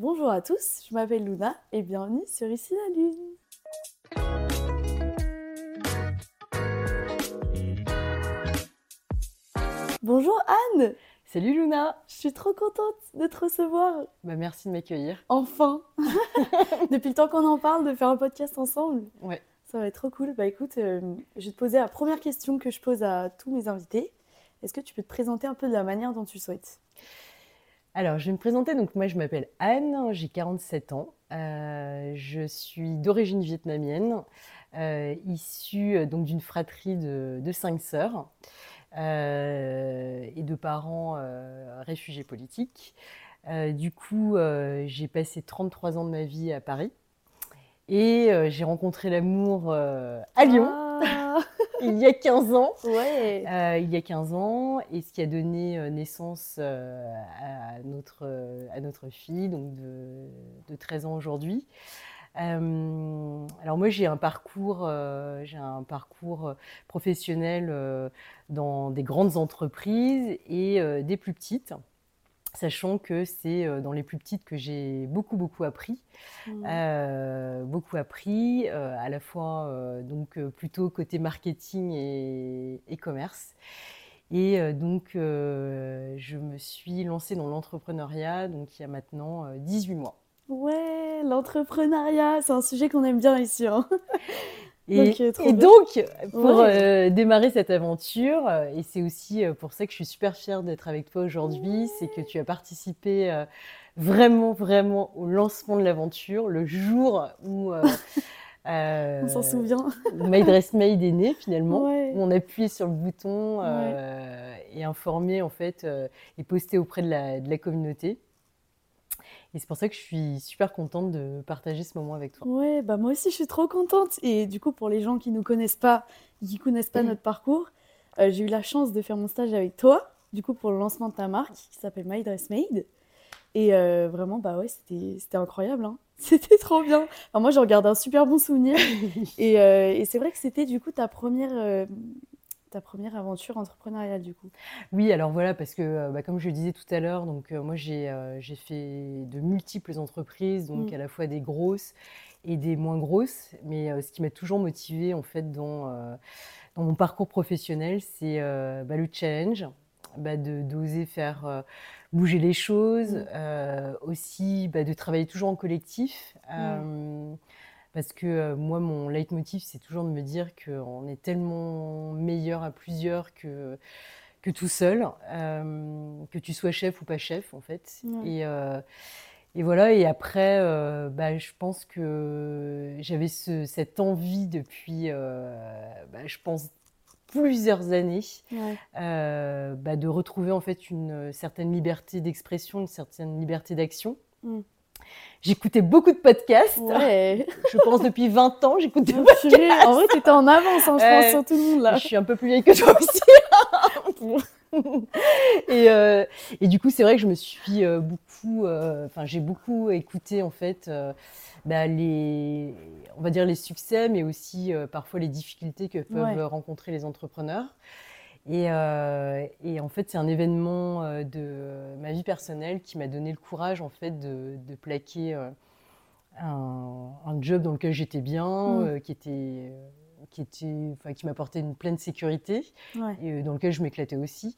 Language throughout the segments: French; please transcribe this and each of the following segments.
Bonjour à tous, je m'appelle Luna et bienvenue sur Ici la Lune. Bonjour Anne, Salut Luna je suis trop contente de te recevoir. bah, Merci de m'accueillir. Enfin Depuis le temps qu'on en parle, de faire un podcast ensemble. Ouais. Ça va être trop cool. Bah écoute, euh, je vais te poser la première question que je pose à tous mes invités. Est-ce que tu peux te présenter un peu de la manière dont tu souhaites? Alors, je vais me présenter. Donc, moi, je m'appelle Anne, j'ai 47 ans. Euh, je suis d'origine vietnamienne, euh, issue euh, donc d'une fratrie de, de cinq sœurs et de parents réfugiés politiques. Du coup, j'ai passé 33 ans de ma vie à Paris et j'ai rencontré l'amour à Lyon Ah, il y a 15 ans. Ouais Euh, il y a 15 ans, et ce qui a donné euh, naissance euh, à, notre, à notre fille, donc de, de 13 ans aujourd'hui. Euh, alors moi j'ai un parcours, euh, j'ai un parcours professionnel euh, dans des grandes entreprises et des plus petites, sachant que c'est euh, dans les plus petites que j'ai beaucoup beaucoup appris. Mm. Euh, beaucoup appris, euh, à la fois euh, donc plutôt côté marketing et, et commerce. Et donc je me suis lancée dans l'entrepreneuriat donc il y a maintenant euh, 18 mois. Ouais, l'entrepreneuriat, c'est un sujet qu'on aime bien ici. hein. Et Donc, et pour Ouais. euh, démarrer cette aventure, euh, et c'est aussi euh, pour ça que je suis super fière d'être avec toi aujourd'hui, c'est que tu as participé euh, vraiment, vraiment au lancement de l'aventure, le jour où euh, On s'en souvient. My Dress Made est né finalement, Ouais. où on appuyait sur le bouton et informé en fait et posté auprès de la, de la communauté. Et c'est pour ça que je suis super contente de partager ce moment avec toi. Ouais, bah moi aussi je suis trop contente. Et du coup, pour les gens qui nous connaissent pas, qui connaissent pas notre parcours, euh, j'ai eu la chance de faire mon stage avec toi, du coup pour le lancement de ta marque qui s'appelle My Dress Made. Et euh, vraiment, bah ouais, c'était c'était incroyable, hein. C'était trop bien. Enfin, moi, j'en garde un super bon souvenir. Et, euh, et c'est vrai que c'était du coup ta première, ta première aventure entrepreneuriale du coup? Oui, alors voilà, parce que euh, bah, comme je le disais tout à l'heure, donc euh, moi j'ai euh, j'ai fait de multiples entreprises, donc Mm. à la fois des grosses et des moins grosses. Mais euh, ce qui m'a toujours motivée en fait dans, dans mon parcours professionnel, c'est bah, le challenge, bah, d'oser faire bouger les choses, Mm. aussi de travailler toujours en collectif. euh, parce que euh, moi, mon leitmotiv, c'est toujours de me dire qu'on est tellement meilleur à plusieurs que, que tout seul, euh, que tu sois chef ou pas chef, en fait. Ouais. Et, euh, et voilà, et après, bah, je pense que j'avais ce- cette envie depuis, bah, je pense, plusieurs années, Ouais. euh, bah, de retrouver en fait une certaine liberté d'expression, une certaine liberté d'action. Mm. J'écoutais beaucoup de podcasts. Ouais. Je pense depuis 20 ans, j'écoute des purée. En vrai, t'étais en avance, hein, je pense, Ouais. sur tout le monde là. Je suis un peu plus vieille que toi aussi. et, euh, et du coup, c'est vrai que je me suis euh, beaucoup, euh, enfin, j'ai beaucoup écouté en fait euh, bah, les, on va dire les succès, mais aussi euh, parfois les difficultés que peuvent Ouais. rencontrer les entrepreneurs. Et, euh, et en fait, c'est un événement euh, de ma vie personnelle qui m'a donné le courage en fait de, de plaquer euh, un, un job dans lequel j'étais bien, Mm. euh, qui était, qui était, enfin, qui m'apportait une pleine sécurité Ouais. et euh, dans lequel je m'éclatais aussi,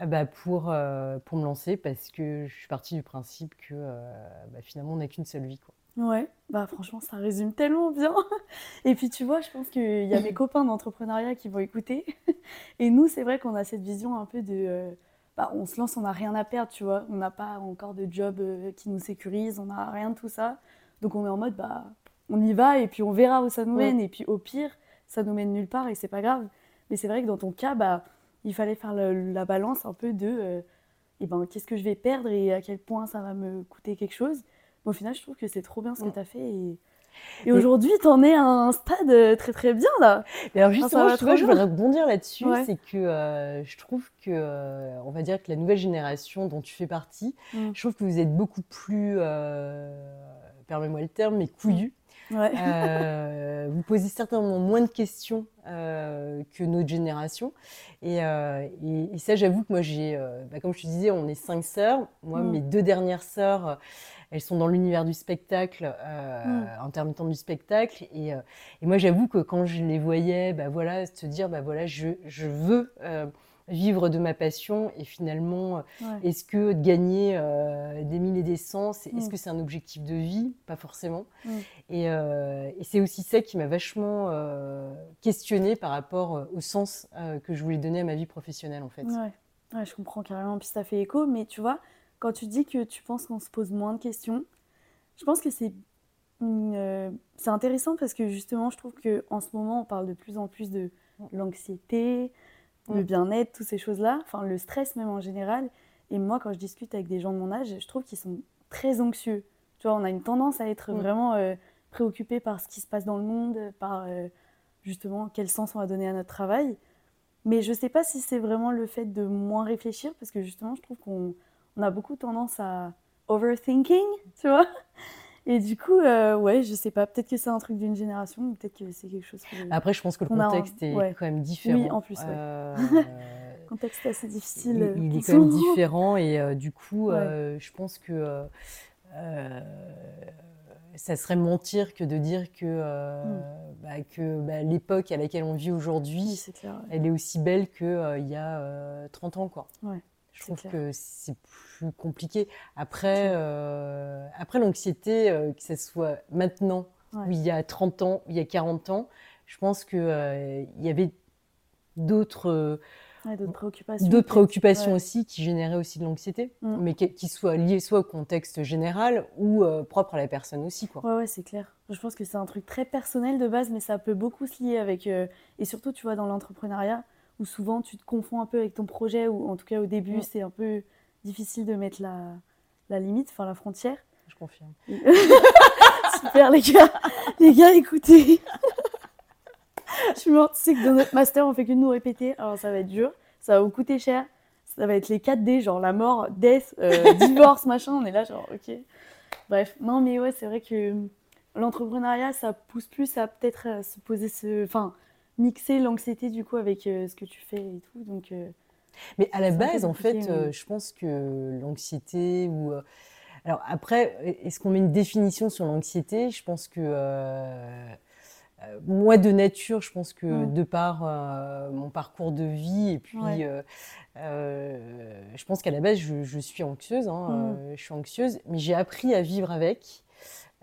euh, bah, pour, euh, pour me lancer parce que je suis partie du principe que euh, bah, finalement on n'a qu'une seule vie. Quoi. Ouais, bah franchement, ça résume tellement bien. Et puis tu vois, je pense qu'il y a mes copains d'entrepreneuriat qui vont écouter. Et nous, c'est vrai qu'on a cette vision un peu de... euh, bah, on se lance, on n'a rien à perdre, tu vois. On n'a pas encore de job euh, qui nous sécurise, on n'a rien de tout ça. Donc on est en mode, bah, on y va et puis on verra où ça nous Ouais. mène. Et puis au pire, ça nous mène nulle part et c'est pas grave. Mais c'est vrai que dans ton cas, bah, il fallait faire la balance un peu de... euh, eh ben, qu'est-ce que je vais perdre et à quel point ça va me coûter quelque chose. Mais au final, je trouve que c'est trop bien ce que Mm. tu as fait. Et, et aujourd'hui, tu en es à un stade euh, très très bien là. Et alors justement, va je, vois, voudrais rebondir là-dessus, Ouais. c'est que euh, je trouve que, euh, on va dire que la nouvelle génération dont tu fais partie, Mm. je trouve que vous êtes beaucoup plus, euh, permets-moi le terme, mais couillu. Euh, vous posez certainement moins de questions que notre génération. Et, et, ça, j'avoue que moi, j'ai, bah, comme je te disais, on est cinq sœurs. Moi, mm. mes deux dernières sœurs, elles sont dans l'univers du spectacle, mm. intermittent du spectacle. Et, et moi, j'avoue que quand je les voyais, bah, voilà, se dire, bah, voilà, je, je veux vivre de ma passion et finalement, est-ce que gagner euh, des mille et des cents, est-ce mm. que c'est un objectif de vie? Pas forcément. Mm. Euh, et, c'est aussi ça qui m'a vachement euh, questionnée par rapport au sens que je voulais donner à ma vie professionnelle en fait. Ouais, je comprends carrément, puis ça fait écho, mais tu vois, quand tu dis que tu penses qu'on se pose moins de questions, je pense que c'est c'est intéressant parce que justement, je trouve qu'en ce moment, on parle de plus en plus de l'anxiété, le bien-être, toutes ces choses-là, enfin le stress même en général. Et moi, quand je discute avec des gens de mon âge, je trouve qu'ils sont très anxieux. Tu vois, on a une tendance à être vraiment euh, préoccupé par ce qui se passe dans le monde, par euh, justement quel sens on va donner à notre travail. Mais je ne sais pas si c'est vraiment le fait de moins réfléchir, parce que justement, je trouve qu'on on a beaucoup tendance à overthinking, tu vois. Et du coup, euh, ouais, je sais pas, peut-être que c'est un truc d'une génération, peut-être que c'est quelque chose. Après, je pense que le contexte est quand même différent. Oui, en plus, ouais. Euh, le contexte est assez difficile. Il, est quand même différent et euh, du coup, je pense que ça serait mentir que de dire que, hmm. bah, que bah, l'époque à laquelle on vit aujourd'hui, elle est aussi belle qu'il y a 30 ans. Quoi. Ouais. Je trouve que c'est plus compliqué. Après, euh, après l'anxiété, euh, que ce soit maintenant, ou il y a 30 ans, il y a 40 ans, je pense qu'il euh, y avait d'autres préoccupations, d'autres préoccupations aussi qui généraient aussi de l'anxiété, mm. mais qui, soient liées soit au contexte général ou propre à la personne aussi. Quoi. Ouais, ouais c'est clair. Je pense que c'est un truc très personnel de base, mais ça peut beaucoup se lier avec... et surtout, tu vois, dans l'entrepreneuriat, où souvent tu te confonds un peu avec ton projet, ou en tout cas au début, c'est un peu difficile de mettre la, la limite, enfin la frontière. Je confirme. Super les gars, les gars, écoutez. Je suis morte, tu sais que dans notre master, on fait que de nous répéter, alors ça va être dur, ça va vous coûter cher, ça va être les 4D, genre la mort, death, euh, divorce, machin, on est là genre ok. Bref, non mais ouais, c'est vrai que l'entrepreneuriat, ça pousse plus à peut-être euh, se poser ce... Enfin, mixer l'anxiété du coup avec euh, ce que tu fais et tout. Donc, euh, Mais à la base, en fait, euh, je pense que l'anxiété ou. Alors après, est-ce qu'on met une définition sur l'anxiété? Je pense que. moi, de nature, je pense que de par mon parcours de vie, et puis je pense qu'à la base, je, suis anxieuse, hein, mm. je suis anxieuse, mais j'ai appris à vivre avec.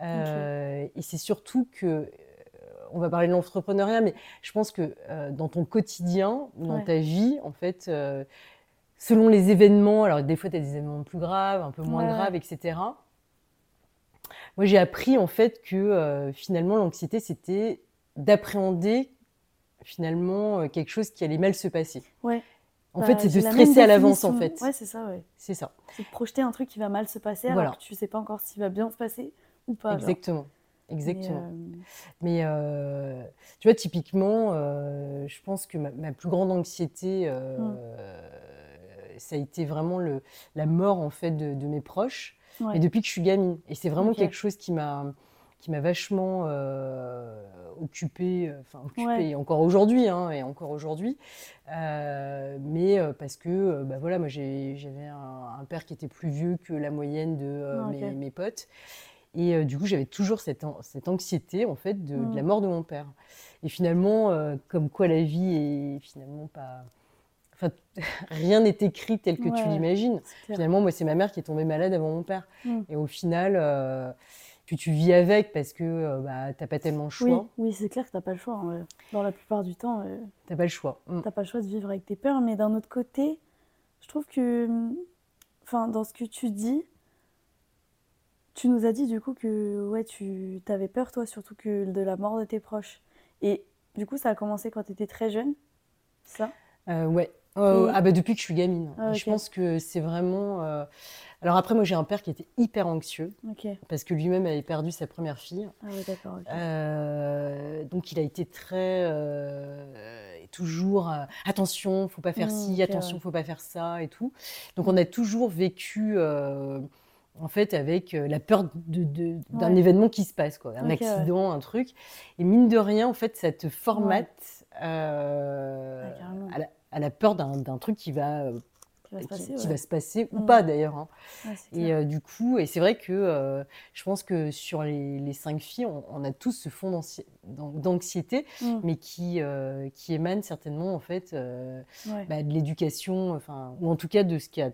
Et c'est surtout que on va parler de l'entrepreneuriat, mais je pense que euh, dans ton quotidien, dans ta vie, en fait, euh, selon les événements, alors des fois tu as des événements plus graves, un peu moins graves, etc. Moi, j'ai appris en fait que euh, finalement l'anxiété, c'était d'appréhender finalement quelque chose qui allait mal se passer. Ouais. En fait, bah, c'est de stresser à l'avance, en fait. Ouais, c'est ça, ouais. C'est ça. C'est de projeter un truc qui va mal se passer alors que tu sais pas encore s'il va bien se passer ou pas. Exactement. Exactement. Mais, euh, euh, tu vois, typiquement, euh, je pense que ma, plus grande anxiété, mmh. ça a été vraiment le, la mort en fait de, mes proches. Et depuis que je suis gamine. Et c'est vraiment quelque chose qui m'a qui m'a vachement occupée, enfin occupée encore aujourd'hui, hein, et encore aujourd'hui. mais parce que, bah voilà, moi j'avais un, père qui était plus vieux que la moyenne de ah, mes, mes, potes. Et euh, du coup, j'avais toujours cette, cette, anxiété en fait de, la mm. mort de mon père. Et finalement, euh, comme quoi la vie est finalement pas. Enfin, rien n'est écrit tel que tu l'imagines. Finalement, moi, c'est ma mère qui est tombée malade avant mon père. Mm. Et au final, euh, tu, tu, vis avec parce que bah, tu n'as pas tellement le choix. Oui, c'est clair que tu n'as pas le choix. Hein, dans la plupart du temps. tu n'as pas le choix. Mm. Tu n'as pas le choix de vivre avec tes peurs. Mais d'un autre côté, je trouve que. Enfin, dans ce que tu dis, tu nous as dit du coup que ouais, tu avais peur, toi, surtout que de la mort de tes proches. Et du coup, ça a commencé quand tu étais très jeune, ça? Euh, Ouais. Euh, ah bah depuis que je suis gamine. Ah, je pense que c'est vraiment. Euh, alors après, moi j'ai un père qui était hyper anxieux parce que lui-même avait perdu sa première fille. Ah oui, d'accord. donc il a été très toujours attention, faut pas faire mmh, ci, attention, faut pas faire ça et tout. Donc on a toujours vécu en fait, avec euh, la peur d'un Ouais. événement qui se passe, quoi, un ouais. accident, un truc. Et mine de rien, en fait, ça te formate euh, à, la, à la peur d'un truc qui va, euh, Qui va se passer, qui ouais. va se passer ou Mm. pas d'ailleurs. hein. Ouais, Et euh, du coup, et c'est vrai que euh, je pense que sur les, les cinq filles, on, on a tous ce fond d'anxi- d'an- d'anxiété, Mm. mais qui, euh, qui émane certainement en fait Ouais. bah, de l'éducation, enfin, ou en tout cas de ce qui a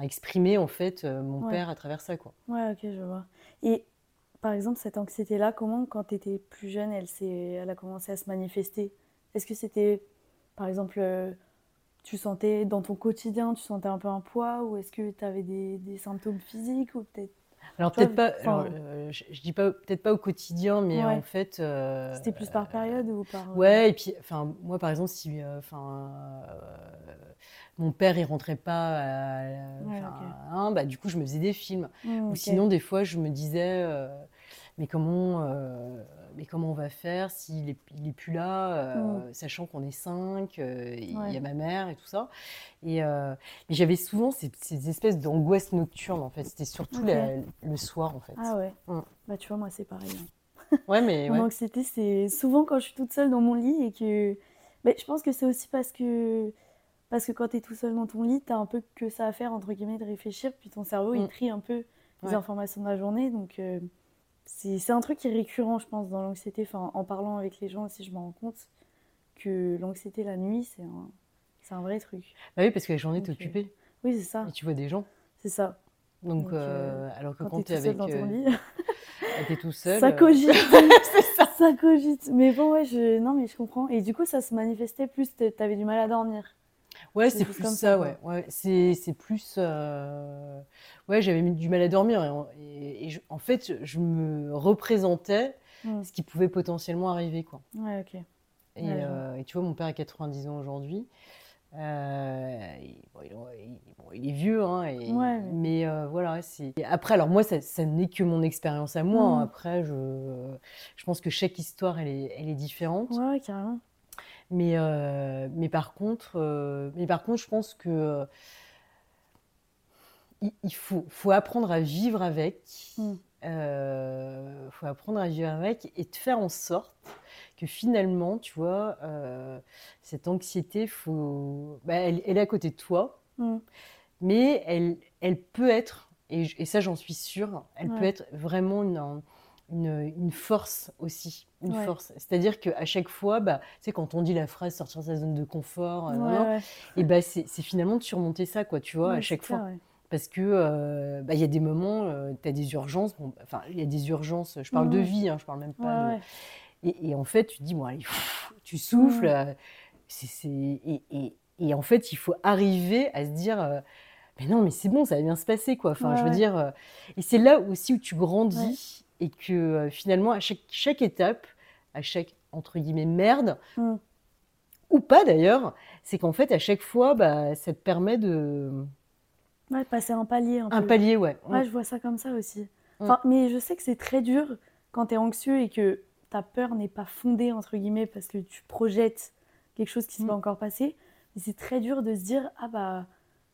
Exprimé en fait euh, mon Ouais. père à travers ça, quoi. Ouais, ok, je vois. Et par exemple, cette anxiété-là, comment, quand tu étais plus jeune, elle s'est, elle a commencé à se manifester? Est-ce que c'était, par exemple, euh, tu sentais dans ton quotidien, tu sentais un peu un poids, ou est-ce que tu avais des, des symptômes physiques, ou peut-être Alors peut-être pas, alors, euh, je, je dis pas peut-être pas au quotidien, mais Ouais. en fait. euh, c'était plus par période ou par... euh, Ouais, et puis, enfin, moi, par exemple, si, enfin, euh, mon père, il rentrait pas, à, Ouais, enfin, ok. hein, bah, du coup, je me faisais des films. Mm, Ou sinon, des fois, je me disais, mais comment, mais comment on va faire s'il est, il est plus là, euh, sachant qu'on est cinq, euh, il y Mm. A ma mère et tout ça. Et euh, j'avais souvent ces, ces espèces d'angoisse nocturne, en fait. C'était surtout la- le soir, en fait. Ah ouais. Mm. Bah tu vois, moi c'est pareil. hein. Ouais, mais Mon ouais. anxiété, c'est souvent quand je suis toute seule dans mon lit et que... Mais je pense que c'est aussi parce que... Parce que quand tu es tout seul dans ton lit, tu as un peu que ça à faire, entre guillemets, de réfléchir, puis ton cerveau, il Mm. trie un peu les Ouais. informations de la journée. Donc, euh, c'est un truc qui est récurrent, je pense, dans l'anxiété. Enfin, en parlant avec les gens aussi, je me rends compte que l'anxiété la nuit, c'est un... c'est un vrai truc. Bah oui, parce que la journée, t'es Ok. occupée Oui, c'est ça, et tu vois des gens. c'est ça. Donc, Donc, euh, alors que Quand, tu tu es es tout seul avec. dans ton euh, lit, t'es tout seul. ça euh, cogite. ça cogite. Mais bon, ouais, je... non, mais je comprends. Et du coup, ça se manifestait plus, tu avais du mal à dormir. Ouais, c'est plus comme ça, ça, ouais. ouais. C'est, c'est plus. euh, Ouais, j'avais du mal à dormir. Et, en- et- et je- en fait, je me représentais Mm. ce qui pouvait potentiellement arriver, quoi. Ouais, ok. Et, Ouais, euh, et tu vois, mon père a 90 ans aujourd'hui. Euh, il, bon, il- il- bon, il est vieux, hein, et- Ouais, mais- mais euh, voilà. C'est... et Après, alors moi, ça, ça n'est que mon expérience à moi. hein. Mm. Après, je, je pense que chaque histoire, elle est, elle est différente. Ouais, carrément. Mais, euh, mais, par contre, euh, mais par contre, je pense que euh, il, il faut, faut apprendre à vivre avec. Mm. Euh, faut apprendre à vivre avec et de faire en sorte que finalement, tu vois, cette anxiété, faut, bah, elle, elle est à côté de toi, Mm. mais elle, elle peut être, et, ça j'en suis sûre, elle peut être vraiment une, une, une force aussi, une Ouais. force. C'est-à-dire qu'à chaque fois, bah, tu sais, quand on dit la phrase sortir de sa zone de confort, euh, Ouais, ouais. et bah, c'est c'est finalement de surmonter ça, quoi, tu vois, à c'est chaque fois. Parce que euh, bah, y a des moments, tu as des urgences, bon, bah, enfin, il y a des urgences, je parle de Mhm. vie, hein, je parle même pas de-. Et, et en fait, tu te dis, bon, allez, pff, tu souffles, Mhm. euh, c'est, c'est- et, et- et en fait, il faut arriver à se dire, euh, mais non, mais c'est bon, ça va bien se passer, quoi. Enfin, Ouais, je veux ouais. dire, euh, et c'est là aussi où tu grandis et que euh, finalement, à chaque, chaque étape, à chaque, entre guillemets, merde, Mm. ou pas d'ailleurs, c'est qu'en fait, à chaque fois, bah, ça te permet de... Ouais, passer un palier un palier, ouais. Ouais, je vois ça comme ça aussi. Mm. Enfin, mais je sais que c'est très dur quand tu es anxieux et que ta peur n'est pas fondée, entre guillemets, parce que tu projettes quelque chose qui s'est Mm. pas encore passé. Mais c'est très dur de se dire, ah bah,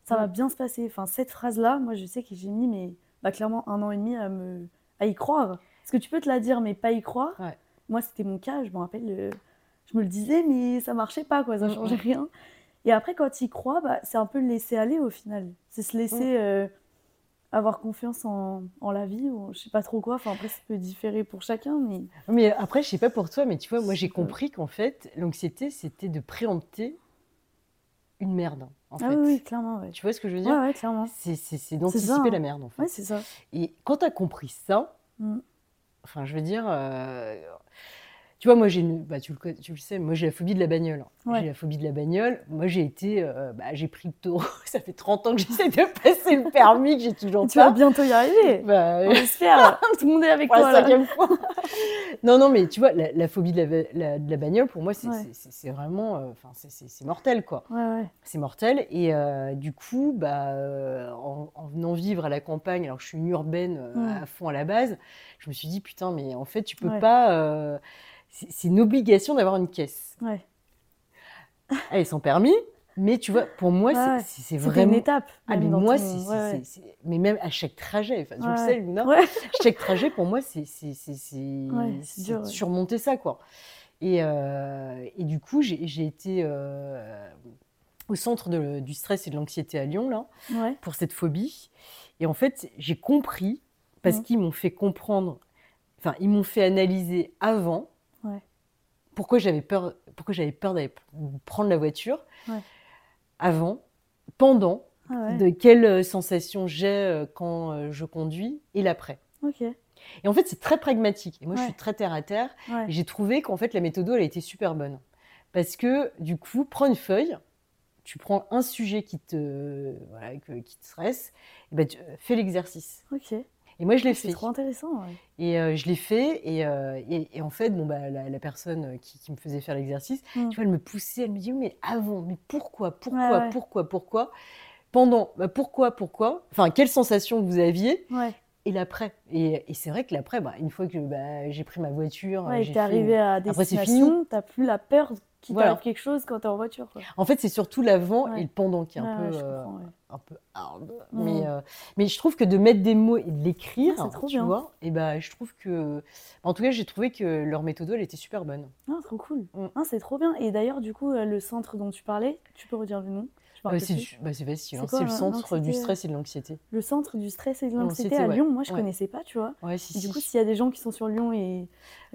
ça va Mm. bien se passer. Enfin, cette phrase-là, moi, je sais que j'ai mis, mais bah, clairement, un an et demi à, me... à y croire. Parce que tu peux te la dire, mais pas y croire. Ouais. Moi, c'était mon cas, je me rappelle, euh, je me le disais, mais ça marchait pas, quoi, ça Mm, changeait mm. rien. Et après, quand tu y crois, bah, c'est un peu le laisser aller au final. C'est se laisser euh, avoir confiance en, en la vie, ou je sais pas trop quoi. Enfin, après, ça peut différer pour chacun, mais Mais après, je sais pas pour toi, mais tu vois, moi j'ai compris qu'en fait, l'anxiété, c'était de préempter une merde, en ah fait. oui, clairement, ouais. Tu vois ce que je veux dire ouais, clairement. C'est d'anticiper hein. la merde, en fait. Ouais, c'est ça. Et quand tu as compris ça, Mm. enfin, je veux dire, euh, tu vois, moi j'ai une, bah, tu, le, tu sais, moi j'ai la phobie de la bagnole. Ouais. J'ai la phobie de la bagnole. Moi j'ai été, euh, bah, j'ai pris le taureau. Ça fait 30 ans que j'essaie de passer le permis, que j'ai toujours Tu vas pas. bientôt y arriver. Bah, On espère. Tout le monde est avec la toi là. cinquième fois. non, non, mais tu vois, la, la phobie de la, la- de la bagnole, pour moi, c'est Ouais. vraiment, euh, enfin, c'est- mortel, quoi. Ouais, ouais. C'est mortel. Et euh, du coup, bah, euh, en, en venant vivre à la campagne, alors que je suis une urbaine euh, à fond à la base, je me suis dit, putain, mais en fait, tu peux pas. C'est une obligation d'avoir une caisse. Ouais. Elle est sans permis. Mais tu vois, pour moi, Ouais, c'est- c'est c'est vraiment. une étape. Ah, mais moi, ton- c'est. ouais, Mais même à chaque trajet, enfin, tu le sais, Luna, chaque trajet, pour moi, c'est surmonter ça, quoi. Et, euh, et du coup, j'ai été euh, au centre de- du stress et de l'anxiété à Lyon, là, Ouais. pour cette phobie. Et en fait, j'ai compris, parce Mhm. qu'ils m'ont fait comprendre, enfin, ils m'ont fait analyser avant. Pourquoi j'avais peur, pourquoi j'avais peur d'aller prendre la voiture, Ouais. avant, pendant, Ah ouais. de quelles euh, sensations j'ai euh, quand euh, je conduis et l'après. Et en fait, c'est très pragmatique. Et moi, je suis très terre à terre. Et j'ai trouvé qu'en fait, la méthode, elle a été super bonne. Parce que, du coup, prends une feuille, tu prends un sujet qui te, voilà, qui te stresse, et ben, tu fais l'exercice. Et moi, je l'ai C'est fait. trop intéressant. ouais. Et euh, je l'ai fait. Et, euh, et, et en fait, bon, bah, la, la personne qui, qui me faisait faire l'exercice, Mm. tu vois, elle me poussait, elle me dit, mais avant, mais pourquoi, pourquoi, Ouais, ouais. pourquoi, pourquoi? Pendant, bah, pourquoi, pourquoi? Enfin, quelle sensation vous aviez? Et l'après. Et, et c'est vrai que l'après, bah, une fois que bah, j'ai pris ma voiture, j'ai fait- arrivé à Après, c'est destination, t'as plus la peur qu'il Voilà. t'arrive quelque chose quand t'es en voiture. Quoi. En fait, c'est surtout l'avant Ouais. et le pendant qui est un Ouais, peu, euh, ouais. un peu hard. Mhm. Mais, euh, mais je trouve que de mettre des mots et de l'écrire, Ah, tu bien. vois, et ben, je trouve que, en tout cas, j'ai trouvé que leur méthode, elle était super bonne. Ah, trop cool. Mm. Ah, c'est trop bien. Et d'ailleurs, du coup, euh, le centre dont tu parlais, tu peux redire le nom? Me Euh, c'est bah, c'est facile, C'est hein, c'est le l'an- centre du stress et de l'anxiété. Le centre du stress et de l'anxiété à ouais. Lyon, moi je Ouais. connaissais pas, tu vois. Ouais, si, Et du si. coup, s'il y a des gens qui sont sur Lyon et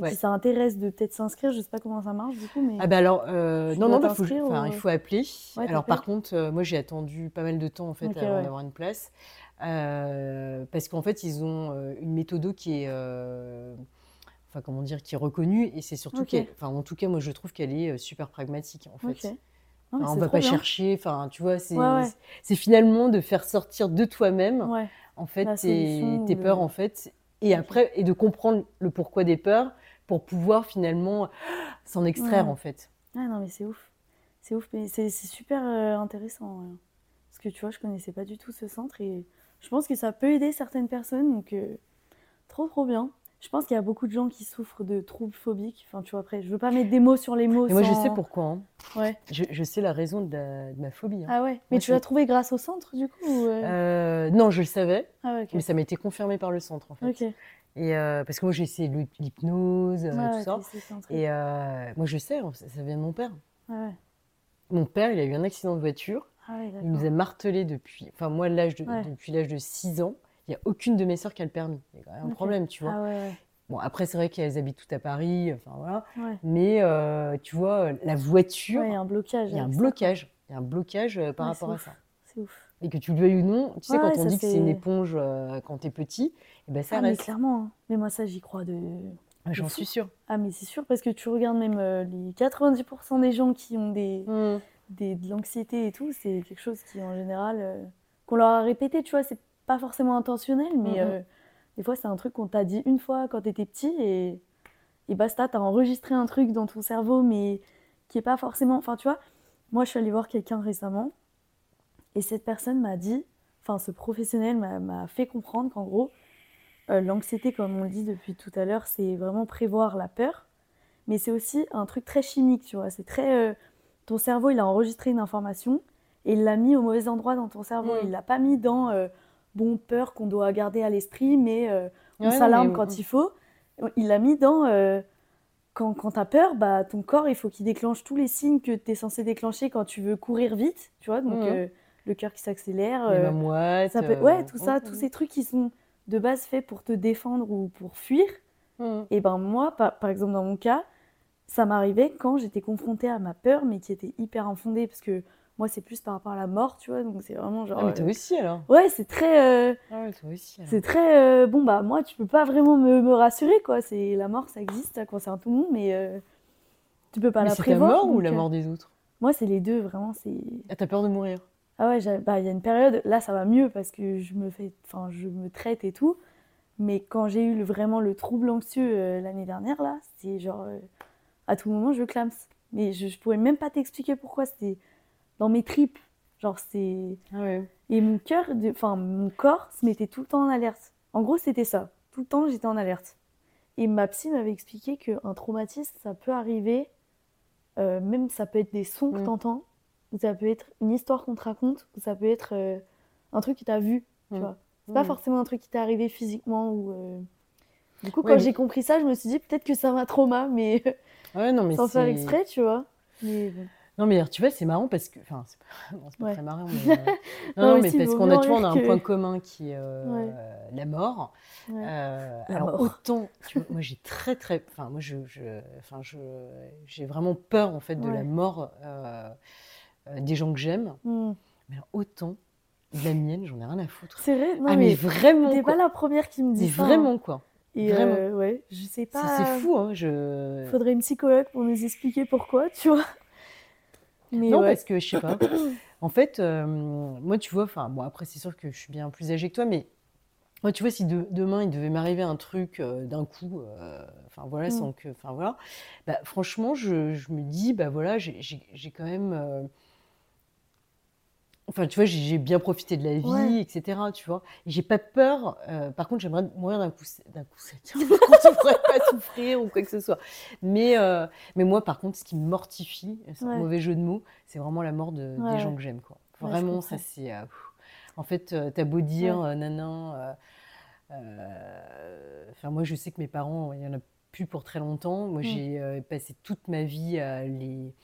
qui ça intéresse de peut-être s'inscrire, je sais pas comment ça marche du coup, mais. Ah bah alors, euh, non, non, bah, faut, enfin, il faut appeler. Alors par contre, euh, moi j'ai attendu pas mal de temps en fait Ok, avant d'avoir une place, Euh, parce qu'en fait ils ont euh, une méthode qui est, euh, enfin comment dire, qui est reconnue et c'est surtout Ok. qu'elle, enfin en tout cas moi je trouve qu'elle est euh, super pragmatique en fait. Non, on va pas bien. chercher, enfin tu vois, c'est Ouais, finalement de faire sortir de toi-même Ouais. en fait tes, tes peurs le- en fait et après et de comprendre le pourquoi des peurs pour pouvoir finalement s'en extraire en fait. Ah non, mais c'est ouf. C'est ouf, mais c'est super euh, intéressant. ouais. Parce que tu vois, je connaissais pas du tout ce centre et je pense que ça peut aider certaines personnes, donc euh, trop trop bien. Je pense qu'il y a beaucoup de gens qui souffrent de troubles phobiques. Enfin, tu vois, après, je veux pas mettre des mots sur les mots. Mais moi je sais pourquoi. hein. Ouais. Je, je sais la raison de, la- de ma phobie. hein. Ah ouais. Mais Moi, tu l'as trouvé grâce au centre, du coup ou, euh Euh, non, je le savais, Ah ouais, mais ça m'a été confirmé par le centre en fait. Ok. Et euh, parce que moi j'ai essayé l'hypnose, Ouais, tout ça. Et moi je sais, hein, ça, ça vient de mon père. Ah ouais. Mon père, il a eu un accident de voiture. Ah ouais, Il nous a martelé depuis, enfin moi l'âge de, Ouais. depuis l'âge de 6 ans. Il n'y a aucune de mes sœurs qui a le permis. Il y a quand même un problème, tu vois. Ah ouais, Bon après c'est vrai qu'elles habitent toutes à Paris, enfin voilà. ouais. Mais euh, tu vois, la voiture, il y a un blocage. il y a un blocage. Il y a un blocage euh, par rapport à ouf. ça. C'est ouf. Et que tu le veuilles ou non, tu sais, quand on dit que c'est une éponge euh, quand t'es petit, et ben ça Ah, mais reste. clairement. hein. Mais moi, ça, j'y crois de. J'en suis sûre. Ah, mais c'est sûr, parce que tu regardes même euh, les 90% des gens qui ont des, des, de l'anxiété et tout, c'est quelque chose qui, en général, euh, qu'on leur a répété, tu vois, c'est pas forcément intentionnel, mais euh, des fois, c'est un truc qu'on t'a dit une fois quand t'étais petit et, et basta, t'as enregistré un truc dans ton cerveau, mais qui est pas forcément. Enfin, tu vois, moi, je suis allée voir quelqu'un récemment et cette personne m'a dit, enfin, ce professionnel m'a fait comprendre qu'en gros, euh, l'anxiété, comme on le dit depuis tout à l'heure, c'est vraiment prévoir la peur, mais c'est aussi un truc très chimique, tu vois. C'est très. euh, ton cerveau, il a enregistré une information et il l'a mis au mauvais endroit dans ton cerveau. Mm. Il l'a pas mis dans euh, bon peur qu'on doit garder à l'esprit, mais euh, on Ouais, s'alarme mais- quand il faut. Il l'a mis dans euh, quand, quand tu as peur, bah, ton corps, il faut qu'il déclenche tous les signes que tu es censé déclencher quand tu veux courir vite, tu vois. Donc Mhm. euh, le cœur qui s'accélère, Les ça peut... ouais, tout ça, tous ces trucs qui sont de base faits pour te défendre ou pour fuir. Mhm. Et ben moi, par, par exemple dans mon cas, ça m'arrivait quand j'étais confrontée à ma peur, mais qui était hyper infondée, parce que moi c'est plus par rapport à la mort, tu vois, donc c'est vraiment genre... Ah, mais toi euh, aussi alors? Ouais, c'est très... euh, Ah, ouais, toi aussi. c'est très... euh, bon bah moi, tu peux pas vraiment me, me rassurer, quoi. C'est La mort, ça existe, ça concerne tout le monde, mais tu peux pas Mais la c'est ta prévoir. mort ou la mort des autres? Moi c'est les deux, vraiment, c'est... Ah, t'as peur de mourir? Ah ouais, bah, il y a une période, là ça va mieux parce que je me fais, enfin je me traite et tout. Mais quand j'ai eu le- vraiment le trouble anxieux euh, l'année dernière, là, c'était genre euh, à tout moment je clame. Mais je, je pourrais même pas t'expliquer pourquoi, c'était dans mes tripes. Genre c'est. Ah ouais. Et mon cœur, de- enfin mon corps se mettait tout le temps en alerte. En gros, c'était ça. Tout le temps j'étais en alerte. Et ma psy m'avait expliqué qu'un traumatisme, ça peut arriver, euh, même ça peut être des sons que Mm. t'entends. ou ça peut être une histoire qu'on te raconte, ou ça peut être euh, un truc que tu as vu, tu Mm. vois. C'est pas Mm. forcément un truc qui t'est arrivé physiquement ou. euh, Du coup, Ouais, quand mais- j'ai compris ça, je me suis dit peut-être que ça m'a trauma, mais Ouais, non, mais sans faire exprès, tu vois. Mais. Non, mais tu vois, c'est marrant parce que. Enfin, c'est pas, non, c'est pas Ouais. très marrant, mais. euh, Non, mais mais si, parce qu'on a, tu vois, on a rire un point commun qui est euh, Ouais. la mort. Ouais. Euh, La alors mort. autant, tu vois, moi j'ai très très, enfin moi je, je- enfin je, j'ai vraiment peur en fait de la mort des gens que j'aime. Hmm. Mais alors, autant de la mienne, j'en ai rien à foutre. C'est vrai, non ah mais, mais vraiment t'es quoi. pas la première qui me dit Mais ça. hein. vraiment quoi. Et vraiment. ouais, je sais C'est pas. c'est fou hein. Je. Faudrait une psychologue pour nous expliquer pourquoi, tu vois. Mais Non, ouais. parce que je sais pas. En fait, euh, moi, tu vois, enfin, bon, après, c'est sûr que je suis bien plus âgée que toi, mais moi, tu vois, si de- demain il devait m'arriver un truc euh, d'un coup, euh, enfin voilà, Mm. sans que, enfin voilà, bah, franchement, je, je me dis, bah voilà, j'ai quand même, enfin, tu vois, j'ai j'ai bien profité de la vie, Ouais. etc. Tu vois, et j'ai pas peur. euh, par contre, j'aimerais mourir d'un coup, sec- d'un coup sec. Je pourrais pas souffrir ou quoi que ce soit. Mais, euh, mais moi, par contre, ce qui me mortifie, c'est un Ouais. mauvais jeu de mots, c'est vraiment la mort de- Ouais, des gens ouais. que j'aime, quoi. Ouais, je Vraiment, ça comprends. c'est. euh, pff. en fait, euh, t'as beau dire, euh, nanan. euh, euh, Enfin, moi, je sais que mes parents, il y en a plus pour très longtemps. Moi, Mm. j'ai euh, passé toute ma vie à les,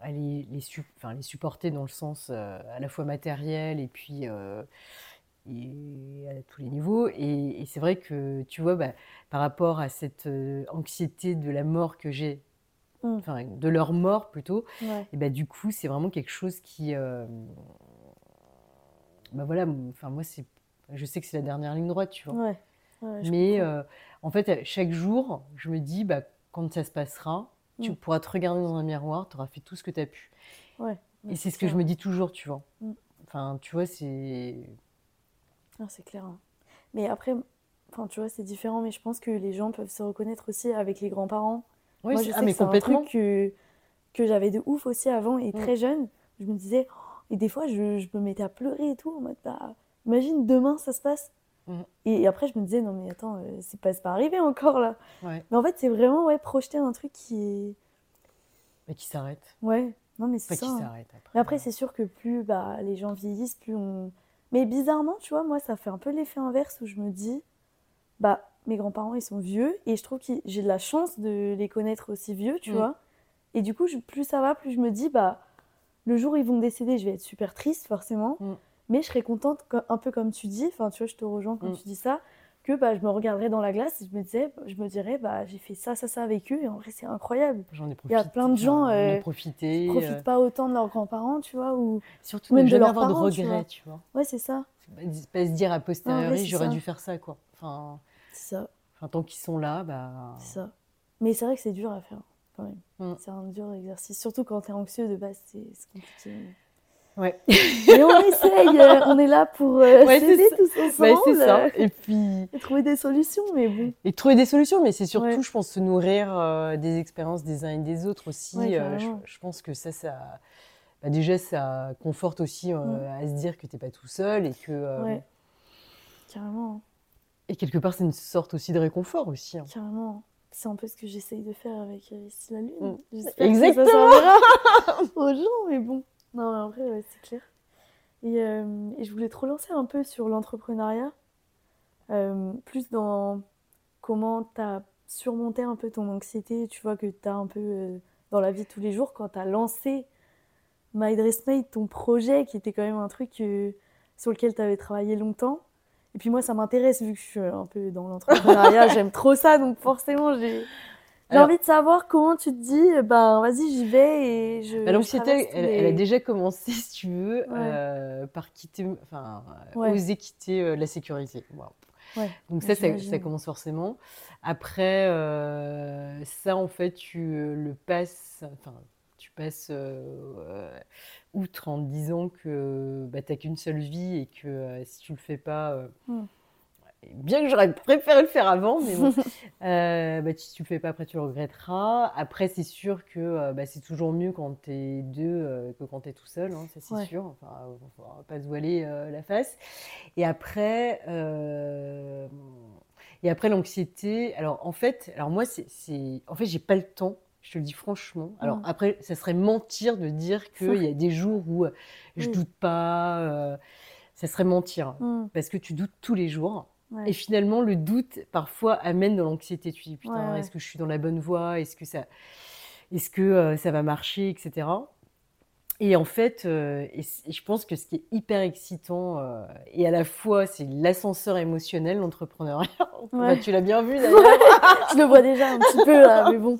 à les, les, su- enfin, les supporter dans le sens euh, à la fois matériel et puis euh, et à tous les niveaux. Et, et c'est vrai que, tu vois, bah, par rapport à cette euh, anxiété de la mort que j'ai, Mm. enfin, de leur mort plutôt, Ouais. et bah, du coup, c'est vraiment quelque chose qui. bah voilà, enfin, moi, c'est, je sais que c'est la dernière ligne droite, tu vois. Ouais. Ouais, je Mais en fait, chaque jour, je me dis, bah, quand ça se passera, tu Mm. pourras te regarder dans un miroir, tu auras fait tout ce que tu as pu. Ouais. Et c'est ce que je me dis toujours, tu vois. Mm. Enfin, tu vois, c'est. Ah, c'est clair. hein. Mais après, enfin, tu vois, c'est différent, mais je pense que les gens peuvent se reconnaître aussi avec les grands-parents. Oui, Moi, c'est- je ah, sais mais que c'est un complètement. truc que, que j'avais de ouf aussi avant et Mm. très jeune. Je me disais, oh, et des fois, je, je me mettais à pleurer et tout, en mode, bah, imagine demain, ça se passe. Mm. Et, après, je me disais, non, mais attends, euh, c'est pas, pas arrivé encore là. Ouais. Mais en fait, c'est vraiment, ouais, projeter un truc qui est. Mais qui s'arrête. Ouais, non, mais c'est ça. qui hein. s'arrête après. Mais après, c'est sûr que plus bah, les gens vieillissent, plus on. Mais bizarrement, tu vois, moi, ça fait un peu l'effet inverse où je me dis, bah, mes grands-parents, ils sont vieux et je trouve que j'ai de la chance de les connaître aussi vieux, tu Mm. vois. Et du coup, je- plus ça va, plus je me dis, bah, le jour où ils vont décéder, je vais être super triste, forcément. Mm. Mais je serais contente, co- un peu comme tu dis, enfin, tu vois, je te rejoins quand Mm. tu dis ça, que bah, je me regarderais dans la glace et je me, disais, je me dirais, bah, j'ai fait ça, ça, ça avec eux et en vrai, c'est incroyable. J'en ai Il y profité. a plein de gens, ai euh, profité. Ils profitent euh, pas autant de leurs grands-parents, tu vois, ou. Surtout même ne de leurs avoir parents, de tu regrets, vois. tu vois. Ouais, c'est ça. Pas, pas se dire a posteriori, j'aurais dû faire ça, quoi. Enfin, C'est ça, enfin, tant qu'ils sont là, bah. c'est ça. Mais c'est vrai que c'est dur à faire, quand même. Mm. C'est un dur exercice. Surtout quand t'es anxieux de base, c'est compliqué. Ouais. Mais on essaye, euh, on est là pour euh, Ouais, s'aider tous ensemble c'est ça. Et puis. et trouver des solutions, mais bon. Et trouver des solutions, mais c'est surtout, Ouais. je pense, se nourrir euh, des expériences des uns et des autres aussi. Ouais, Euh, je, pense que ça, ça. bah, déjà, ça conforte aussi euh, Mm. à se dire que tu n'es pas tout seul et que. Ouais. Carrément, Et quelque part, c'est une sorte aussi de réconfort aussi. hein. carrément. C'est un peu ce que j'essaye de faire avec Ici la Lune. Mm. Exactement. que ça aux gens, mais bon. Non, mais en vrai, ouais, c'est clair. Et, euh, et je voulais te relancer un peu sur l'entrepreneuriat, euh, plus dans comment tu as surmonté un peu ton anxiété, tu vois, que tu as un peu euh, dans la vie de tous les jours, quand tu as lancé My Dress Made, ton projet, qui était quand même un truc sur lequel tu avais travaillé longtemps. Et puis moi, ça m'intéresse, vu que je suis un peu dans l'entrepreneuriat, j'aime trop ça, donc forcément, j'ai... J'ai envie de savoir comment tu te dis, euh, ben vas-y, j'y vais et je. Bah, L'anxiété, elle, a déjà commencé, si tu veux, euh, par quitter, enfin, euh, Ouais. oser quitter euh, la sécurité. Wow. Ouais, Donc ça, ça, commence forcément. Après, euh, ça, en fait, tu le passes, enfin, tu passes outre en te disant que bah, tu n'as qu'une seule vie et que si tu le fais pas, Hmm. Bien que j'aurais préféré le faire avant, mais bon, euh, bah, si tu le fais pas après, tu le regretteras. Après, c'est sûr que euh, bah, c'est toujours mieux quand tu es deux euh, que quand tu es tout seul, hein, ça c'est Ouais. sûr. Enfin, on va pas se voiler la face. Et après, et après l'anxiété. Alors en fait, alors moi, c'est, en fait, j'ai pas le temps. Je te le dis franchement. Alors Mm. après, ça serait mentir de dire qu'il y a des jours où je Oui. doute pas. ça serait mentir. Mm. Parce que tu doutes tous les jours. Ouais. Et finalement, le doute, parfois, amène dans l'anxiété. Tu dis, putain, Ouais, est-ce que je suis dans la bonne voie? Est-ce que, ça, est-ce que euh, ça va marcher Etc. Et en fait, euh, et c- et je pense que ce qui est hyper excitant, euh, et à la fois, c'est l'ascenseur émotionnel, l'entrepreneuriat. Bah, tu l'as bien vu d'ailleurs. Je le vois déjà un petit peu là, mais bon.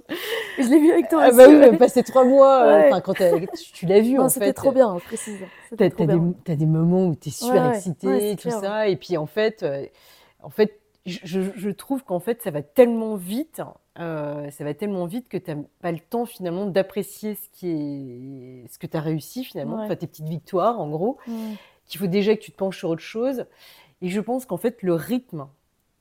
Je l'ai vu avec toi Ah aussi. bah oui, mais passé trois mois, enfin, quand tu, tu l'as vu Non, en c'était fait. trop bien, précise. C'était T'as bien. des, t'as des moments où tu es super Ouais, ouais. excité, Ouais, c'est tout ça. Et puis en fait, en fait je, trouve qu'en fait, ça va tellement vite, euh, ça va tellement vite que tu n'as pas le temps finalement d'apprécier ce, qui est, ce que tu as réussi finalement, Ouais. enfin, tes petites victoires en gros, qu'il faut déjà que tu te penches sur autre chose. Et je pense qu'en fait, le rythme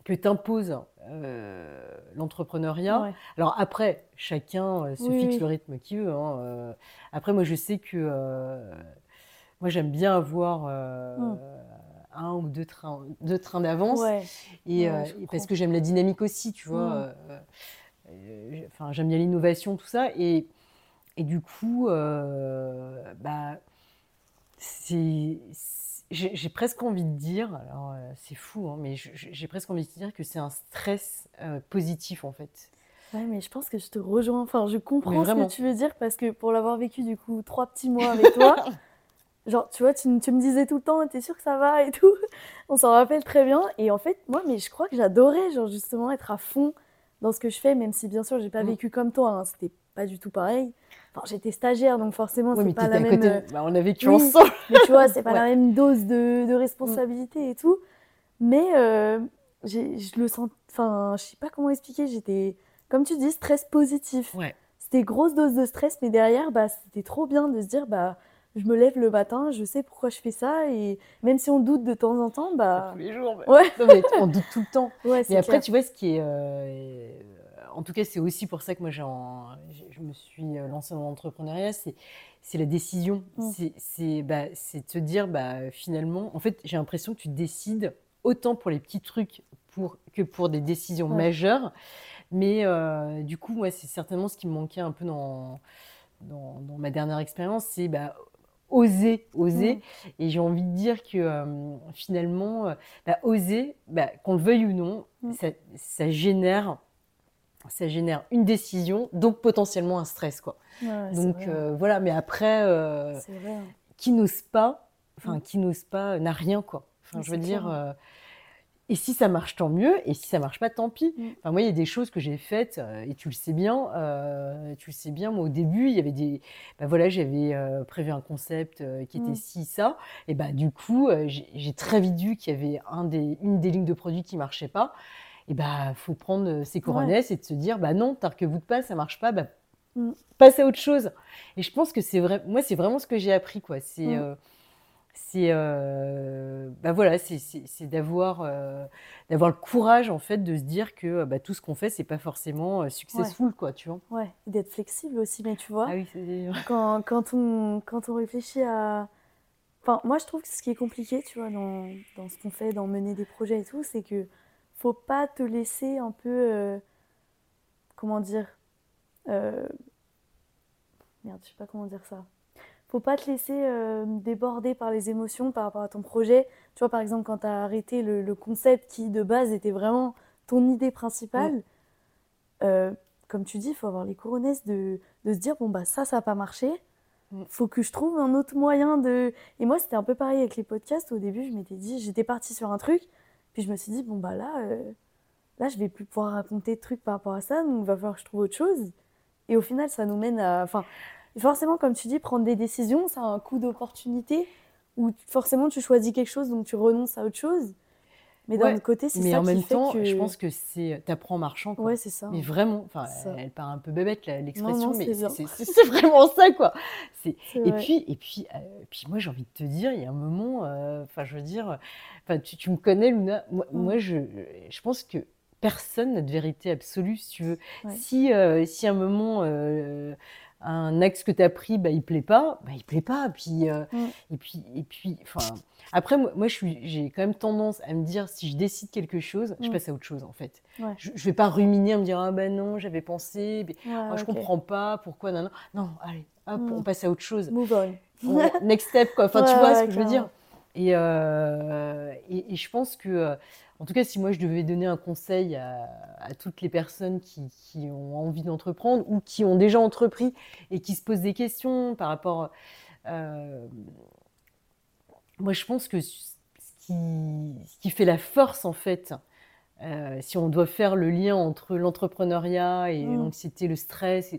que t'impose euh, l'entrepreneuriat, Ouais. alors après, chacun euh, se Oui, fixe oui. le rythme qu'il veut. hein, euh. Après, moi, je sais que moi, j'aime bien avoir Mm. Un ou deux trains, deux trains d'avance. Ouais. Et, Ouais, euh, et parce que j'aime la dynamique aussi, tu vois. Mm. euh, euh, Enfin, j'aime bien l'innovation, tout ça. Et, et du coup, bah, c'est, j'ai presque envie de dire, alors euh, c'est fou, hein, mais j'ai presque envie de dire que c'est un stress euh, positif en fait. Ouais, mais je pense que je te rejoins. Enfin, je comprends ce que tu veux dire parce que pour l'avoir vécu du coup trois petits mois avec toi, genre tu vois, tu, tu me disais tout le temps, t'es sûr que ça va et tout. On s'en rappelle très bien. Et en fait, moi, mais je crois que j'adorais genre justement être à fond dans ce que je fais, même si bien sûr j'ai pas Mm. vécu comme toi. hein, C'était pas du tout pareil. Enfin, j'étais stagiaire, donc forcément Ouais, c'est pas la même. côté. euh, Bah, on a vécu oui. ensemble. Mais tu vois, c'est pas Ouais. la même dose de, de responsabilité et tout. Mais euh, je le sens. Enfin, je sais pas comment expliquer. J'étais, comme tu dis, stress positif. Ouais. C'était grosse dose de stress, mais derrière, bah, c'était trop bien de se dire, bah, je me lève le matin, je sais pourquoi je fais ça, et même si on doute de temps en temps, bah, Tous les jours. mais- ouais, Non, mais on doute tout le temps. ouais, Mais après, clair. tu vois, ce qui est. euh, en tout cas, c'est aussi pour ça que moi, j'ai en- je me suis euh, lancée dans l'entrepreneuriat, c'est c'est la décision. Mm. C'est c'est bah, c'est de te dire, bah, finalement, en fait, j'ai l'impression que tu décides autant pour les petits trucs pour, que pour des décisions Ouais. majeures. Mais euh, du coup, moi, c'est certainement ce qui me manquait un peu dans, dans, dans ma dernière expérience, c'est bah, oser, oser. Mm. Et j'ai envie de dire que euh, finalement, euh, bah, oser, bah, qu'on le veuille ou non, Mm. ça, ça génère, ça génère une décision, donc potentiellement un stress, quoi. Ouais, donc euh, voilà. Mais après, euh, hein. qui n'ose pas, enfin Mm. qui n'ose pas, euh, n'a rien, quoi. Enfin, je veux dire. Et si ça marche, tant mieux. Et si ça marche pas, tant pis. Mm. Enfin, moi, il y a des choses que j'ai faites, euh, et tu le sais bien. euh, tu le sais bien. Moi, au début, il y avait des. Bah voilà, j'avais euh, prévu un concept qui était Mm. ci, ça. Et bah du coup, j'ai très vite vu qu'il y avait un des, une des lignes de produits qui marchait pas. Et bah, faut prendre ses coronesses et de se dire, bah non, t'arc-boute pas, ça marche pas. Bah, Mm. passe à autre chose. Et je pense que c'est vrai. Moi, c'est vraiment ce que j'ai appris, quoi. C'est c'est euh, bah voilà, c'est d'avoir euh, d'avoir le courage en fait de se dire que euh, bah, tout ce qu'on fait c'est pas forcément euh, successful quoi, tu vois. Ouais, d'être flexible aussi, mais tu vois. Ah oui, quand, quand, on, quand on réfléchit à... Enfin, moi, je trouve que ce qui est compliqué, tu vois, dans, dans ce qu'on fait, dans mener des projets et tout, c'est que faut pas te laisser un peu... comment dire Merde, je sais pas comment dire ça. Faut pas te laisser euh, déborder par les émotions par rapport à ton projet. Tu vois, par exemple, quand tu as arrêté le, le concept qui, de base, était vraiment ton idée principale, euh, comme tu dis, il faut avoir les couronnesses de, de se dire, bon, bah ça, ça n'a pas marché. Mm. Faut que je trouve un autre moyen de... Et moi, c'était un peu pareil avec les podcasts. Au début, je m'étais dit, j'étais partie sur un truc, puis je me suis dit, bon, bah là, euh, là, je vais plus pouvoir raconter de trucs par rapport à ça, donc il va falloir que je trouve autre chose. Et au final, ça nous mène à... Enfin, forcément, comme tu dis, prendre des décisions, ça a un coup d'opportunité, où forcément, tu choisis quelque chose, donc tu renonces à autre chose. Mais d'un Ouais, autre côté, c'est Mais ça en qui même fait temps, que... je pense que c'est t'apprends en marchant quoi. Ouais, c'est ça. Mais vraiment, enfin, elle part un peu bébête l'expression, mais c'est vraiment ça quoi. Et vrai. puis, et puis, euh, puis moi, j'ai envie de te dire, il y a un moment, euh, enfin, je veux dire, enfin, tu, tu me connais, Luna. Moi, Mm. moi, je, je pense que personne n'a de vérité absolue, si tu veux. Ouais. Si, euh, si à un moment, euh, un axe que tu as pris, bah, il plaît pas, bah, il plaît pas. Puis, euh, Mm. Et puis, et puis, après, moi, moi, j'ai quand même tendance à me dire, si je décide quelque chose, je Mm. passe à autre chose, en fait. Ouais. Je, je vais pas ruminer, à me dire, ah ben non, j'avais pensé, mais, Ouais, ah, je ok. comprends pas, pourquoi, non, non. Non, allez, hop, Mm. on passe à autre chose. Move on. On- next step, quoi. Enfin, tu vois ce que je veux dire. Et, euh, et, et je pense que, euh, en tout cas, si moi je devais donner un conseil à, à toutes les personnes qui, qui ont envie d'entreprendre ou qui ont déjà entrepris et qui se posent des questions par rapport. euh, moi, je pense que ce qui, ce qui fait la force, en fait, euh, si on doit faire le lien entre l'entrepreneuriat et Mm. l'anxiété, le stress,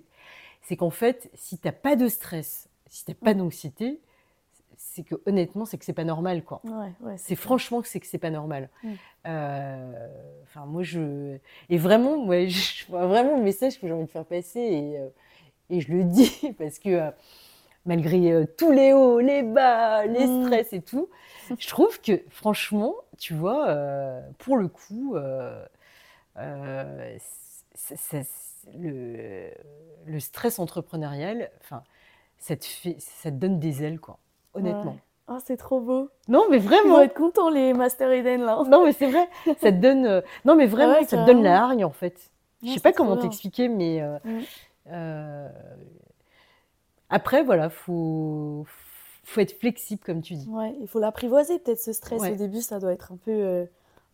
c'est qu'en fait, si tu n'as pas de stress, si tu n'as pas d'anxiété, c'est que honnêtement, c'est que c'est pas normal, quoi. Ouais, ouais, C'est franchement que c'est que c'est pas normal. Mm. Euh, moi, je et vraiment, ouais, je vois vraiment le message que j'ai envie de faire passer et, euh, et je le dis parce que euh, malgré tous les hauts, les bas, les Mm. stress et tout, je trouve que franchement, tu vois, pour le coup, le, le stress entrepreneurial, enfin, ça te fait, ça te donne des ailes, quoi. Honnêtement. Ouais. Oh, c'est trop beau. Non, mais Ils vont vraiment. être contents, les Master Eden, là. Non, mais c'est vrai. Ça te donne. euh, Non, mais vraiment, ouais, ça te donne la hargne, en fait. Je sais pas comment t'expliquer, mais. euh, Mm. euh, Après, voilà, faut... faut être flexible, comme tu dis. Ouais, il faut l'apprivoiser, peut-être, ce stress. Ouais. Au début, ça doit être un peu, euh,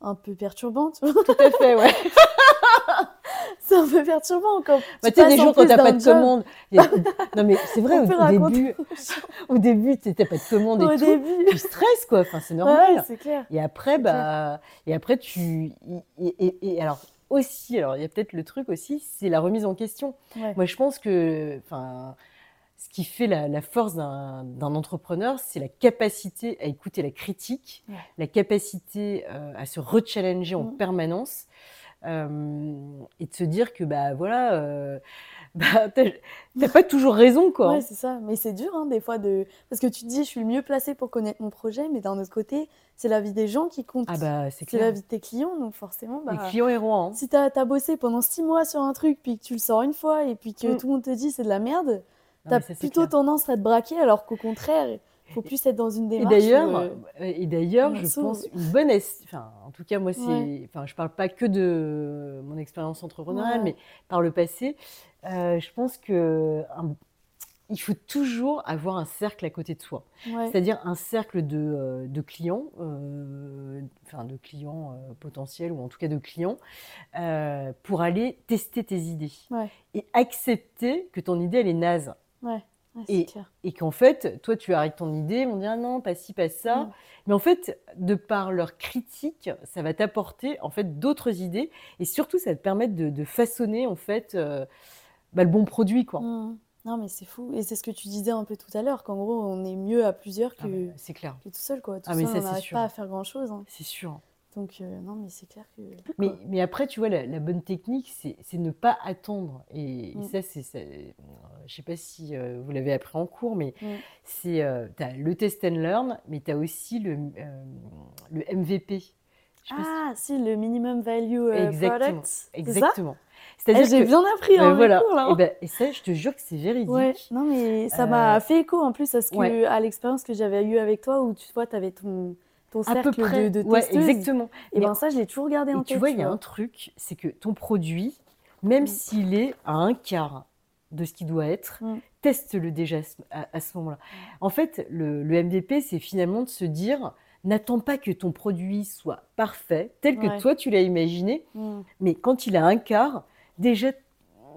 un peu perturbant, tu vois. Tout à fait, ouais. C'est un peu perturbant quand Bah, tu sais, des jours quand t'as pas de job. commande. a- Non, mais c'est vrai, au, début, au début, tu t'as pas de commande et Au tout. début. Tu stresses, quoi. Enfin, c'est Ouais, normal. c'est clair. Et après, bah, et après, tu. Et, et- et alors, aussi, alors, il y a peut-être le truc aussi, c'est la remise en question. Ouais. Moi, je pense que, enfin, ce qui fait la, la force d'un entrepreneur, c'est la capacité à écouter la critique, Ouais. la capacité euh, à se rechallenger en Mm. permanence et de se dire que, bah voilà, euh, bah, t'as t'as pas toujours raison, quoi. Ouais, c'est ça. Mais c'est dur, hein, des fois, de... parce que tu te dis, je suis le mieux placé pour connaître mon projet, mais d'un autre côté, c'est la vie des gens qui compte. ah bah, c'est c'est la vie de tes clients, donc forcément, bah, Les clients et rois, hein. si tu as, bossé pendant six mois sur un truc, puis que tu le sors une fois, et puis que Mm. tout le monde te dit c'est de la merde, Non, tu mais as ça, c'est plutôt clair. tendance à te braquer, alors qu'au contraire, faut plus être dans une Et démarche. d'ailleurs, euh, euh, et d'ailleurs, je pense une bonne, enfin, en tout cas moi c'est, Ouais. enfin, je parle pas que de mon expérience entrepreneuriale, Ouais. mais par le passé, euh, je pense que un- il faut toujours avoir un cercle à côté de soi, ouais. c'est-à-dire un cercle de, de clients, euh, enfin de clients potentiels ou en tout cas de clients, pour aller tester tes idées et accepter que ton idée elle est naze Ouais, Et- qu'en fait, toi, tu arrêtes ton idée, vont dire ah non, pas ci, pas ça. Mm. Mais en fait, de par leur critique, ça va t'apporter en fait d'autres idées et surtout, ça va te permettre de, de façonner en fait euh, bah, le bon produit, quoi. Mm. Non, mais c'est fou. Et c'est ce que tu disais un peu tout à l'heure, qu'en gros, on est mieux à plusieurs que, Ah, bah, c'est clair, que tout seul, quoi. Tout Ah, mais seul, ça, on n'arrive pas à faire grand-chose. hein. c'est sûr. Donc, euh, non, mais c'est clair que. Mais, mais après, tu vois, la, la bonne technique, c'est c'est ne pas attendre. Et, et Mm. ça, c'est, euh, je sais pas si euh, vous l'avez appris en cours, mais Mm. c'est, tu as le test and learn, mais tu as aussi le, euh, le MVP. Si- Ah, si, le minimum value euh, Exactement. product. Exactement. Eh, C'est-à-dire J'ai que, bien appris ben en voilà. cours, là. Et, ben, et ça, je te jure que c'est véridique. Ouais, non, mais ça Euh, m'a fait écho en plus à, ce que, ouais. à l'expérience que j'avais eue avec toi où tu vois, tu avais ton, ton à peu près. de, de ouais, exactement. Et ben ça, je l'ai toujours gardé en Et tu tête. vois, il y a un truc, c'est que ton produit, même Mm. s'il est à un quart de ce qu'il doit être, Mm. teste-le déjà à ce- à, à ce moment-là. En fait, le, le MVP, c'est finalement de se dire, n'attends pas que ton produit soit parfait, tel que Ouais. toi tu l'as imaginé, Mm. mais quand il a un quart, déjà,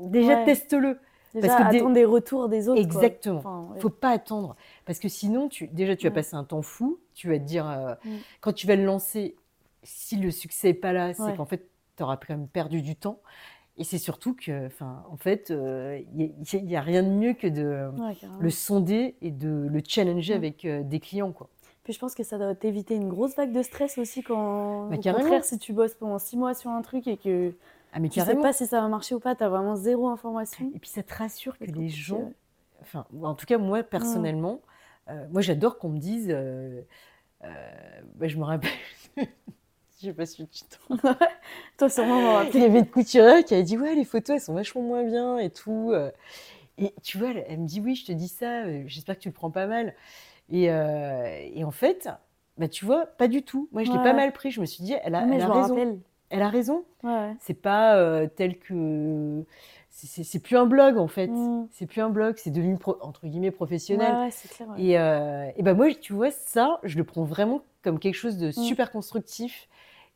déjà Ouais. teste-le. Déjà, Parce que des- attendre des retours des autres. Exactement. Enfin, ouais. faut pas attendre. Parce que sinon, tu, déjà, tu vas Ouais. passer un temps fou. Tu vas te dire, euh, Mm. quand tu vas le lancer, si le succès n'est pas là, c'est qu'en fait, tu auras quand même perdu du temps. Et c'est surtout que, enfin, en fait, il n'y a, rien de mieux que de Ouais, le sonder et de le challenger Mm. avec euh, des clients, quoi. Puis je pense que ça doit t'éviter une grosse vague de stress aussi quand, Bah, au contraire, si tu bosses pendant six mois sur un truc et que Ah, mais tu sais carrément. pas si ça va marcher ou pas, tu as vraiment zéro information. Et puis, ça te rassure que les gens, enfin, en tout cas, moi, personnellement, euh, moi, j'adore qu'on me dise, euh, euh, bah, je me rappelle, je sais pas si tu t'en Toi, sûrement, Il y avait une couturière qui avait dit Ouais, les photos, elles sont vachement moins bien et tout. euh. Et tu vois, elle, elle me dit oui, je te dis ça, euh, j'espère que tu le prends pas mal. Et, euh, et en fait, bah, tu vois, pas du tout. Moi, je l'ai pas mal pris. Je me suis dit, elle a, Mais elle je a me raison. rappelle. Elle a raison. Ouais. C'est pas euh, tel que. C'est- plus un blog en fait. Mm. C'est plus un blog, c'est devenu pro- entre guillemets professionnel. Ouais, ouais, c'est clair. ouais. Et, euh, et ben moi, tu vois, ça, je le prends vraiment comme quelque chose de super constructif.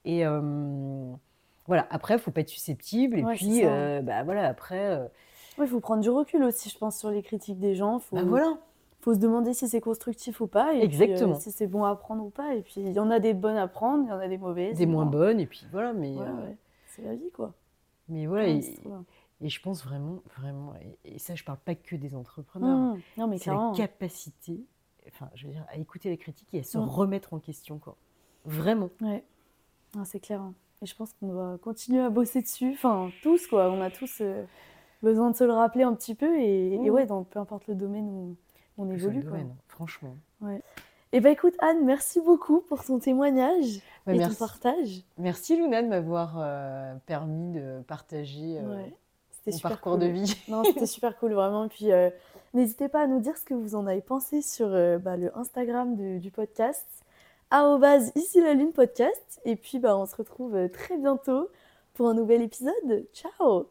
Et euh, voilà, après, il faut pas être susceptible. Et puis, euh, bah voilà, après, euh, il faut prendre du recul aussi, je pense, sur les critiques des gens. Faut, bah voilà. faut se demander si c'est constructif ou pas. Et puis, Exactement. si c'est bon à prendre ou pas. Et puis, il y en a des bonnes à prendre, il y en a des mauvaises. Des moins bon. bonnes, et puis voilà. Mais. C'est la vie, quoi. mais voilà, et. Et je pense vraiment, vraiment, et, et ça, je parle pas que des entrepreneurs. Mm. Non, mais c'est la capacité, enfin, je veux dire, à écouter les critiques et à se Mm. remettre en question, quoi. Vraiment. Ouais, c'est clair. hein. Et je pense qu'on doit continuer à bosser dessus. Enfin, tous, quoi. On a tous euh, besoin de se le rappeler un petit peu. Et, et ouais, dans peu importe le domaine où on Plus évolue, le quoi. domaine, franchement. Et bah écoute, Anne, merci beaucoup pour ton témoignage Bah, et merci. ton partage. Merci Luna de m'avoir euh, permis de partager euh, Ouais, C'était super parcours cool. de vie. Non, c'était super cool, vraiment. Puis euh, n'hésitez pas à nous dire ce que vous en avez pensé sur euh, bah, le Instagram de- du podcast, arrobase ici la lune podcast. Et puis bah, on se retrouve euh, très bientôt pour un nouvel épisode. Ciao